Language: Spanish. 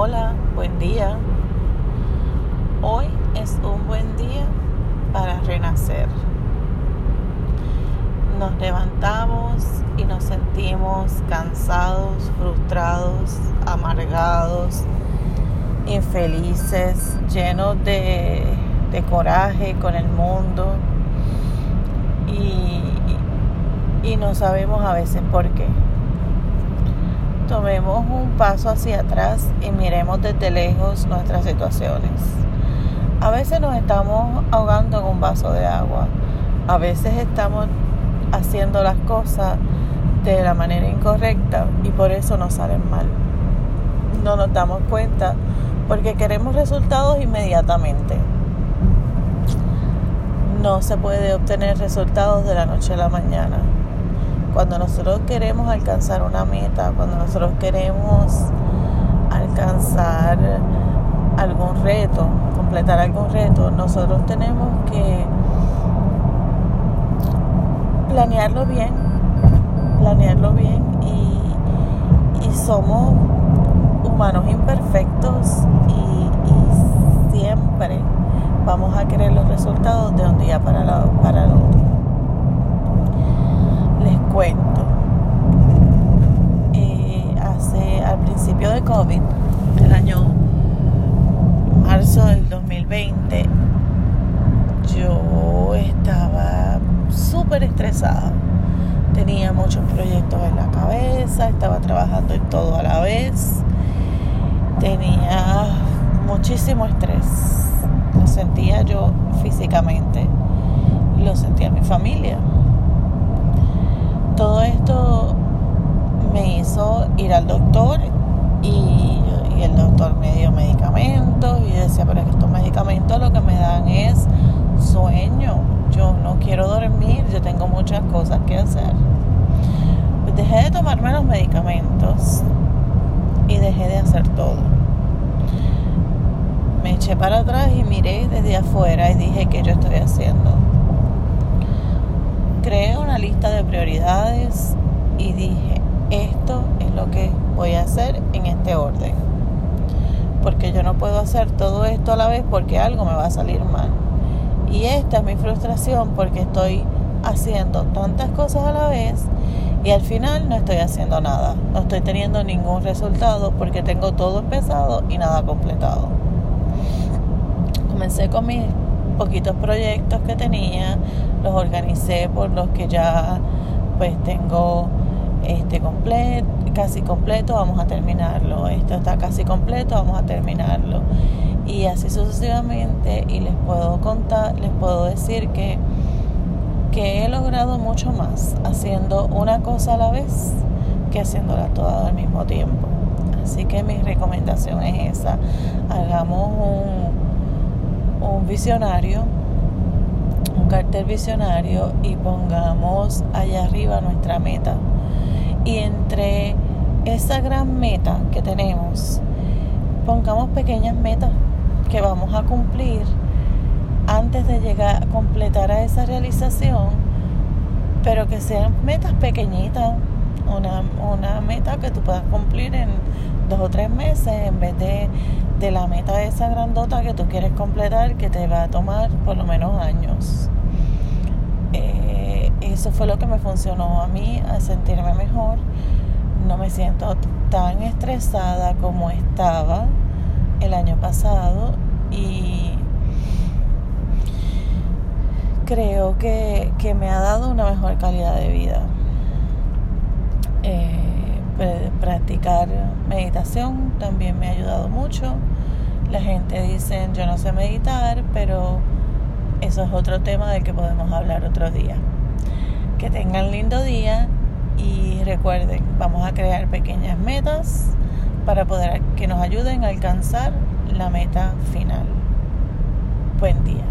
Hola, buen día. Hoy es un buen día para renacer. Nos levantamos y nos sentimos cansados, frustrados, amargados, infelices, llenos de, de coraje con el mundo y, y no sabemos a veces por qué tomemos un paso hacia atrás y miremos desde lejos nuestras situaciones. A veces nos estamos ahogando en un vaso de agua. A veces estamos haciendo las cosas de la manera incorrecta y por eso nos salen mal. No nos damos cuenta porque queremos resultados inmediatamente. No se puede obtener resultados de la noche a la mañana cuando nosotros queremos alcanzar una meta, cuando nosotros queremos alcanzar algún reto, completar algún reto, nosotros tenemos que planearlo bien, planearlo bien y, somos humanos imperfectos y, y, siempre vamos a querer los resultados de un día para, la, para el otro cuento. Eh, hace al principio de COVID, el año marzo del 2020, yo estaba súper estresada. Tenía muchos proyectos en la cabeza, estaba trabajando en todo a la vez. Tenía muchísimo estrés. Lo sentía yo físicamente, lo sentía mi familia todo esto me hizo ir al doctor y, el doctor me dio medicamentos y decía, pero estos medicamentos lo que me dan es sueño, yo no quiero dormir, yo tengo muchas cosas que hacer. Pues dejé de tomarme los medicamentos y dejé de hacer todo. Me eché para atrás y miré desde afuera y dije, ¿qué yo estoy haciendo? Creé una lista de prioridades y dije, esto es lo que voy a hacer en este orden. Porque yo no puedo hacer todo esto a la vez porque algo me va a salir mal. Y esta es mi frustración porque estoy haciendo tantas cosas a la vez y al final no estoy haciendo nada. No estoy teniendo ningún resultado porque tengo todo empezado y nada completado. Comencé con mis poquitos proyectos que tenía, los organicé por los que ya pues tengo este completo, casi completo, vamos a terminarlo. Esto está casi completo, vamos a terminarlo. Y así sucesivamente y les puedo contar, les puedo decir que que he logrado mucho más haciendo una cosa a la vez que haciéndola toda al mismo tiempo. Así que mi recomendación es esa. Hagamos un, un visionario un cartel visionario y pongamos allá arriba nuestra meta. Y entre esa gran meta que tenemos, pongamos pequeñas metas que vamos a cumplir antes de llegar a completar a esa realización, pero que sean metas pequeñitas, una, una meta que tú puedas cumplir en dos o tres meses en vez de, de la meta esa grandota que tú quieres completar que te va a tomar por lo menos años. Eh, eso fue lo que me funcionó a mí a sentirme mejor. No me siento tan estresada como estaba el año pasado y creo que, que me ha dado una mejor calidad de vida. Eh, practicar meditación también me ha ayudado mucho. La gente dice, yo no sé meditar, pero eso es otro tema del que podemos hablar otro día. Que tengan lindo día y recuerden, vamos a crear pequeñas metas para poder que nos ayuden a alcanzar la meta final. Buen día.